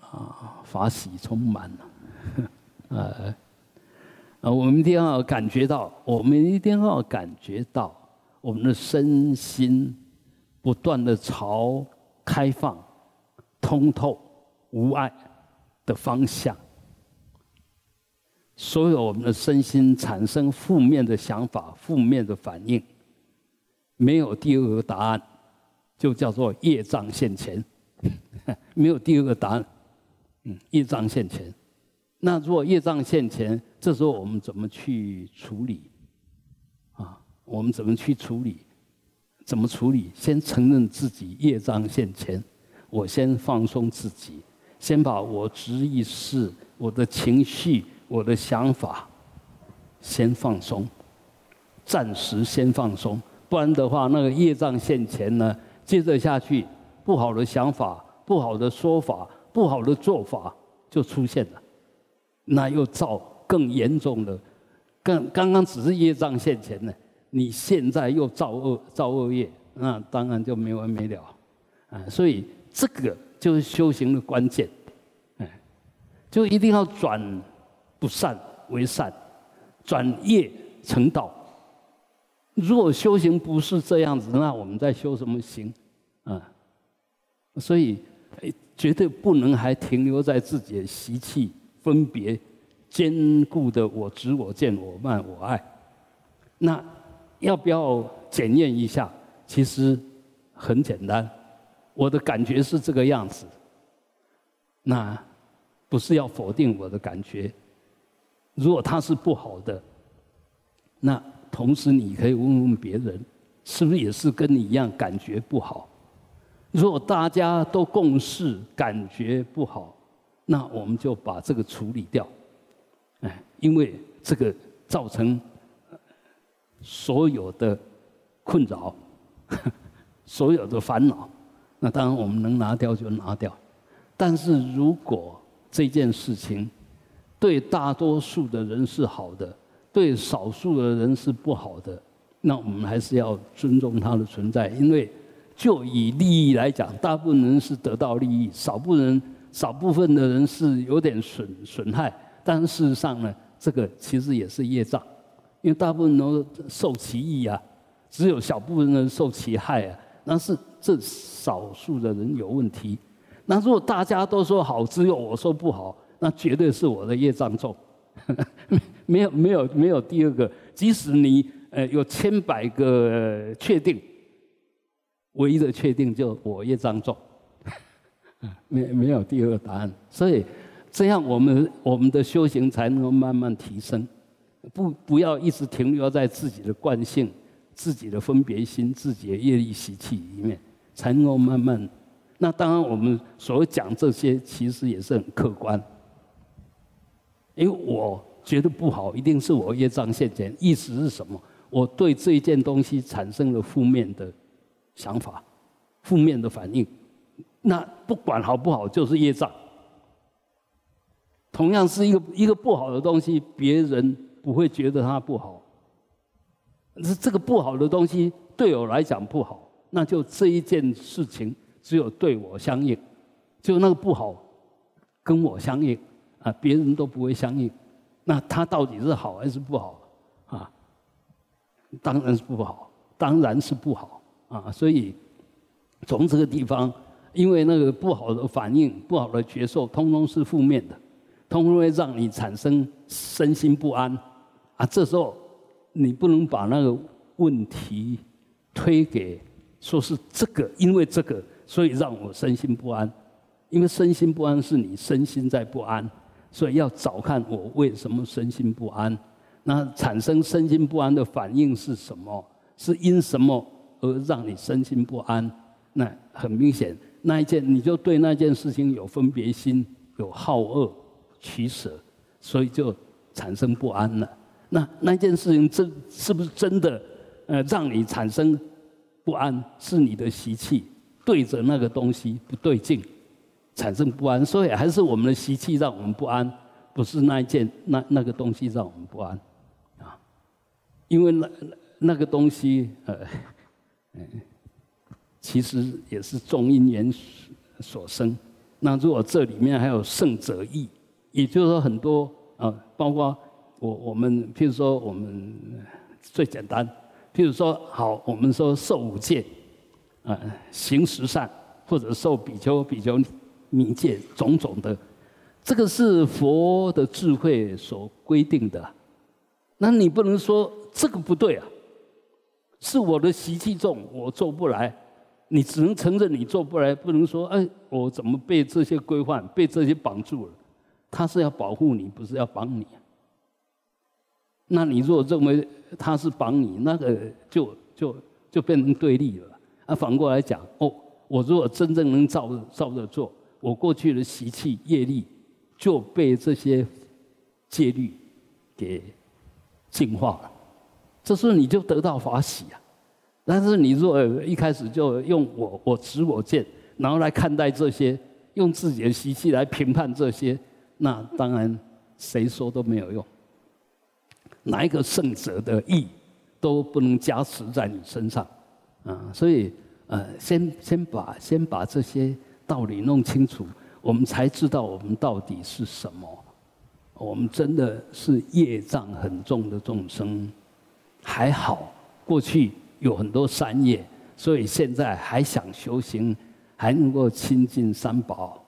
啊，法喜充满了，呃，啊，我们一定要感觉到，我们一定要感觉到，我们的身心不断的朝开放、通透、无碍的方向。所有我们的身心产生负面的想法、负面的反应，没有第二个答案，就叫做业障现前。没有第二个答案，嗯，业障现前。那如果业障现前，这时候我们怎么去处理？啊，我们怎么去处理？怎么处理？先承认自己业障现前，我先放松自己，先把我执意识、我的情绪。我的想法，先放松，暂时先放松，不然的话，那个业障现前呢，接着下去，不好的想法、不好的说法、不好的做法就出现了，那又造更严重的，刚刚刚只是业障现前呢，你现在又造恶造恶业，那当然就没完没了，啊，所以这个就是修行的关键，哎，就一定要转。不善为善，转业成道。如果修行不是这样子，那我们在修什么行？啊，所以绝对不能还停留在自己的习气、分别、坚固的我执、我见、我慢、我爱。那要不要检验一下？其实很简单，我的感觉是这个样子。那不是要否定我的感觉。如果他是不好的，那同时你可以问问别人，是不是也是跟你一样感觉不好？如果大家都共事感觉不好，那我们就把这个处理掉。哎，因为这个造成所有的困扰，所有的烦恼，那当然我们能拿掉就拿掉。但是如果这件事情，对大多数的人是好的，对少数的人是不好的，那我们还是要尊重他的存在，因为就以利益来讲，大部分人是得到利益，少部分人少部分的人是有点损损害，但事实上呢，这个其实也是业障，因为大部分都受其益啊，只有小部分人受其害啊，那是这少数的人有问题，那如果大家都说好，只有我说不好。那绝对是我的业障重，没有没有没有第二个。即使你呃有千百个确定，唯一的确定就我业障重，没没有第二个答案。所以这样我们我们的修行才能够慢慢提升，不不要一直停留在自己的惯性、自己的分别心、自己的业力习气里面，才能够慢慢。那当然，我们所讲这些其实也是很客观。因为我觉得不好，一定是我业障现前。意思是什么？我对这一件东西产生了负面的想法、负面的反应。那不管好不好，就是业障。同样是一个一个不好的东西，别人不会觉得它不好。是这个不好的东西对我来讲不好，那就这一件事情只有对我相应，就那个不好跟我相应。啊，别人都不会相应，那他到底是好还是不好？啊，当然是不好，当然是不好啊！所以从这个地方，因为那个不好的反应、不好的觉受，通通是负面的，通通会让你产生身心不安啊！这时候你不能把那个问题推给说是这个，因为这个，所以让我身心不安，因为身心不安是你身心在不安。所以要找看我为什么身心不安，那产生身心不安的反应是什么？是因什么而让你身心不安？那很明显，那一件你就对那件事情有分别心，有好恶取舍，所以就产生不安了。那那件事情真是不是真的？呃，让你产生不安是你的习气对着那个东西不对劲。产生不安，所以还是我们的习气让我们不安，不是那一件那那个东西让我们不安，啊，因为那那个东西呃，嗯，其实也是众因缘所生，那如果这里面还有圣者意，也就是说很多啊，包括我我们，譬如说我们最简单，譬如说好，我们说受五戒，啊，行十善，或者受比丘比丘尼戒，种种的，这个是佛的智慧所规定的。那你不能说这个不对啊，是我的习气重，我做不来。你只能承认你做不来，不能说哎，我怎么被这些规范、被这些绑住了？他是要保护你，不是要绑你。那你如果认为他是绑你，那个就就就变成对立了。啊，反过来讲，哦，我如果真正能照照着做，我过去的习气业力就被这些戒律给净化了，这时候你就得到法喜啊。但是你若一开始就用我我执我见，然后来看待这些，用自己的习气来评判这些，那当然谁说都没有用。哪一个圣者的意都不能加持在你身上，啊，所以呃，先先把先把这些道理弄清楚，我们才知道我们到底是什么。我们真的是业障很重的众生，还好过去。有很多善业，所以现在还想修行，还能够亲近三宝，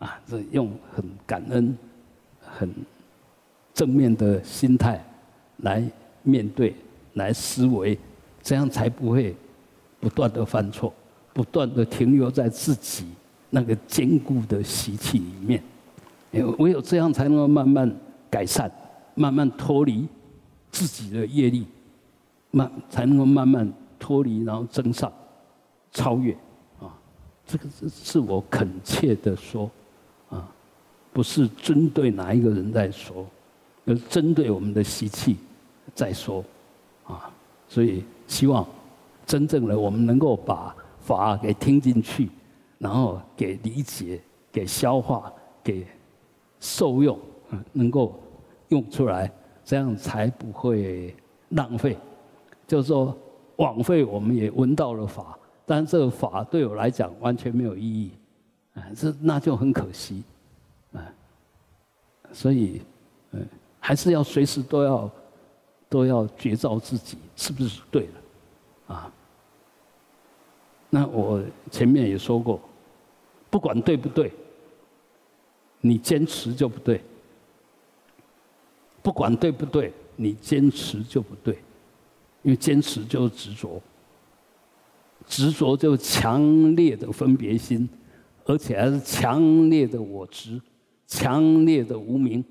啊，这用很感恩、很正面的心态来面对、来思维，这样才不会不断的犯错，不断的停留在自己那个坚固的习气里面。唯有这样，才能够慢慢改善，慢慢脱离自己的业力。慢才能够慢慢脱离，然后增上、超越，啊，这个是是我恳切的说，啊，不是针对哪一个人在说，而是针对我们的习气在说，啊，所以希望真正的我们能够把法给听进去，然后给理解、给消化、给受用，能够用出来，这样才不会浪费。就是说，枉费我们也闻到了法，但这个法对我来讲完全没有意义，啊，这那就很可惜，啊，所以，嗯，还是要随时都要都要觉照自己是不是对的，啊，那我前面也说过，不管对不对，你坚持就不对，不管对不对，你坚持就不对。因为坚持就是执着，执着就强烈的分别心，而且还是强烈的我执，强烈的无名。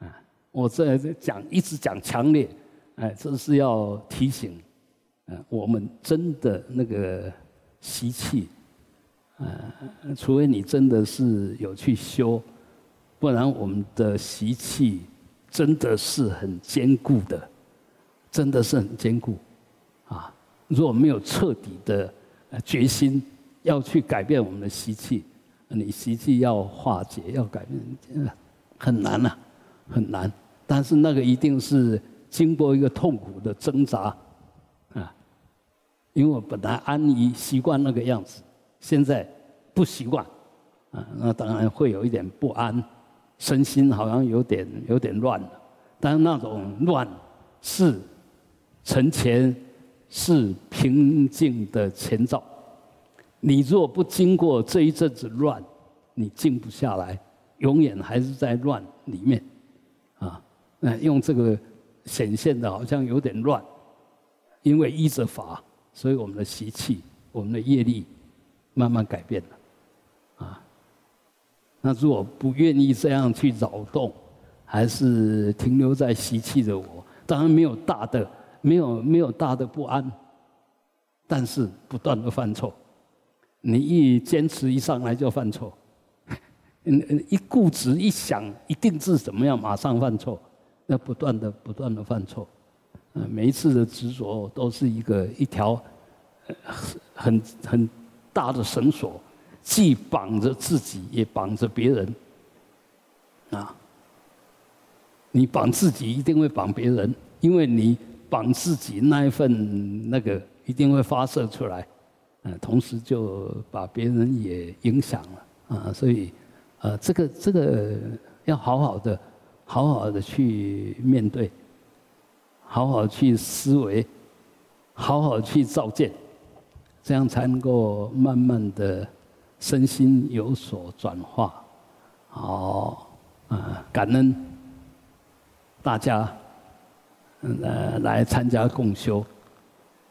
啊，我这在讲一直讲强烈，哎，这是要提醒，啊，我们真的那个习气，啊，除非你真的是有去修，不然我们的习气真的是很坚固的。真的是很坚固，啊！如果没有彻底的决心要去改变我们的习气，你习气要化解、要改变，很难呐，很难。但是那个一定是经过一个痛苦的挣扎，啊！因为我本来安逸习惯那个样子，现在不习惯，啊，那当然会有一点不安，身心好像有点有点乱了。但是那种乱是。存钱是平静的前兆，你若不经过这一阵子乱，你静不下来，永远还是在乱里面，啊，那用这个显现的好像有点乱，因为依着法，所以我们的习气、我们的业力慢慢改变了，啊，那如果不愿意这样去扰动，还是停留在习气的我，当然没有大的。没有没有大的不安，但是不断的犯错。你一坚持一上来就犯错，嗯嗯，一固执一想一定是怎么样，马上犯错，那不断的不断的犯错，嗯，每一次的执着都是一个一条很很很大的绳索，既绑着自己也绑着别人，啊，你绑自己一定会绑别人，因为你。绑自己那一份那个一定会发射出来，嗯，同时就把别人也影响了啊，所以，呃，这个这个要好好的、好好的去面对，好好去思维，好好去造见，这样才能够慢慢的身心有所转化。好，啊，感恩大家，呃，来参加共修，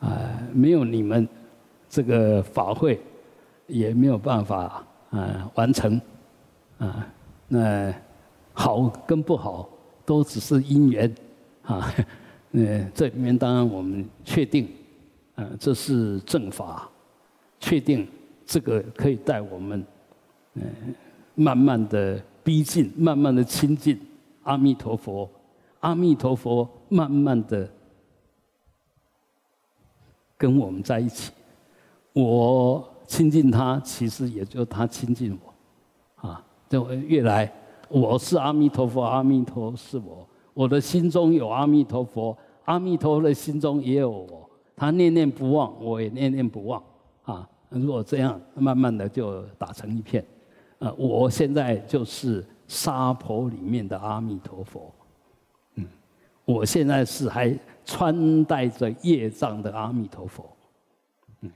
啊，没有你们这个法会，也没有办法。啊，完成，啊，那好跟不好都只是因缘，啊，呃，这里面当然我们确定，呃，这是正法，确定这个可以带我们，嗯，慢慢的逼近，慢慢的亲近阿弥陀佛，阿弥陀佛慢慢的跟我们在一起，我。亲近他，其实也就他亲近我，啊，就越来，我是阿弥陀佛，阿弥陀是我，我的心中有阿弥陀佛，阿弥陀佛的心中也有我，他念念不忘，我也念念不忘，啊，如果这样，慢慢的就打成一片，啊，我现在就是沙婆里面的阿弥陀佛，我现在是还穿戴着业障的阿弥陀佛，嗯，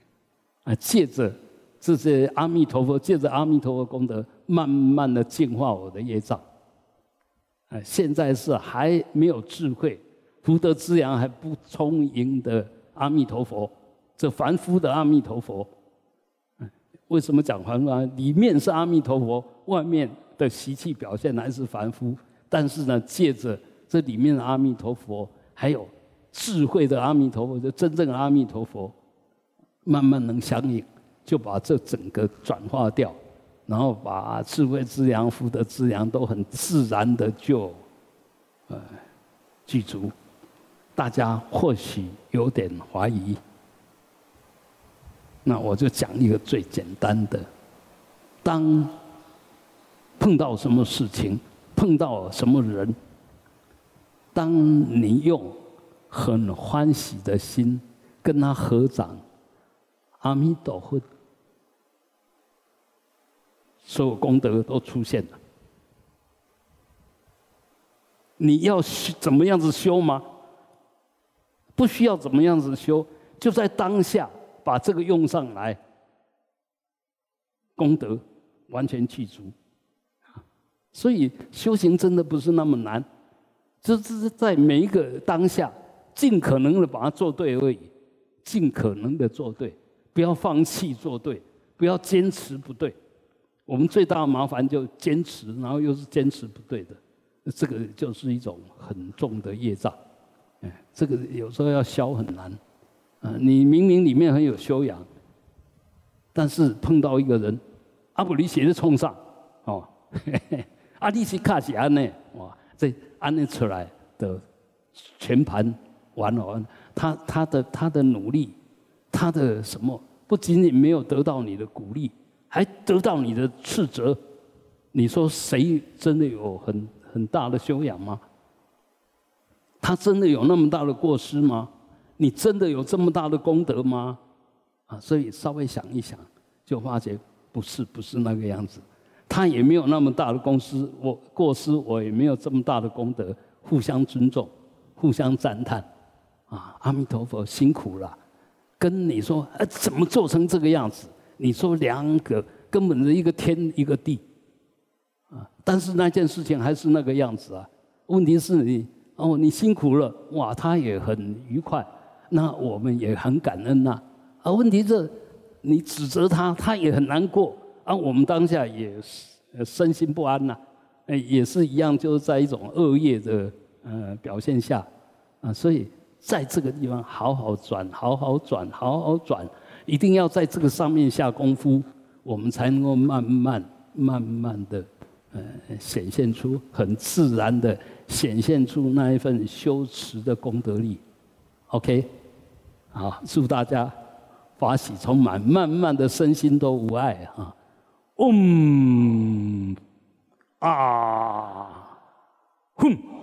啊，借着。这些阿弥陀佛借着阿弥陀佛功德，慢慢的净化我的业障。啊，现在是还没有智慧、福德滋养还不充盈的阿弥陀佛，这凡夫的阿弥陀佛。为什么讲凡夫啊？里面是阿弥陀佛，外面的习气表现还是凡夫。但是呢，借着这里面的阿弥陀佛，还有智慧的阿弥陀佛，就真正的阿弥陀佛，慢慢能相应。就把这整个转化掉，然后把智慧之粮、福德之粮都很自然的就，呃，具足。大家或许有点怀疑，那我就讲一个最简单的：当碰到什么事情，碰到什么人，当你用很欢喜的心跟他合掌，阿弥陀佛。所有功德都出现了。你要怎么样子修吗？不需要怎么样子修，就在当下把这个用上来，功德完全具足。所以修行真的不是那么难，这只是在每一个当下，尽可能的把它做对而已，尽可能的做对，不要放弃做对，不要坚持不对。我们最大的麻烦就坚持，然后又是坚持不对的，这个就是一种很重的业障。哎，这个有时候要消很难。啊，你明明里面很有修养，但是碰到一个人，阿布里写的冲上，哦，阿利西卡西安呢，哇，这安利出来的全盘完了，他他的他的努力，他的什么，不仅仅没有得到你的鼓励。还得到你的斥责，你说谁真的有很很大的修养吗？他真的有那么大的过失吗？你真的有这么大的功德吗？啊，所以稍微想一想，就发觉不是不是那个样子。他也没有那么大的公司，我过失，我也没有这么大的功德，互相尊重，互相赞叹。啊，阿弥陀佛辛苦了，跟你说，呃，怎么做成这个样子？你说两个根本是一个天一个地，啊！但是那件事情还是那个样子啊。问题是你哦，你辛苦了，哇，他也很愉快，那我们也很感恩呐。啊，问题是，你指责他，他也很难过，啊，我们当下也是身心不安呐，哎，也是一样，就是在一种恶业的呃表现下，啊，所以在这个地方好好转，好好转，好好转。一定要在这个上面下功夫，我们才能够慢慢、慢慢的，呃，显现出很自然的显现出那一份修持的功德力。OK，好，祝大家法喜充满，慢慢的身心都无碍啊！ 음, 아, 흠.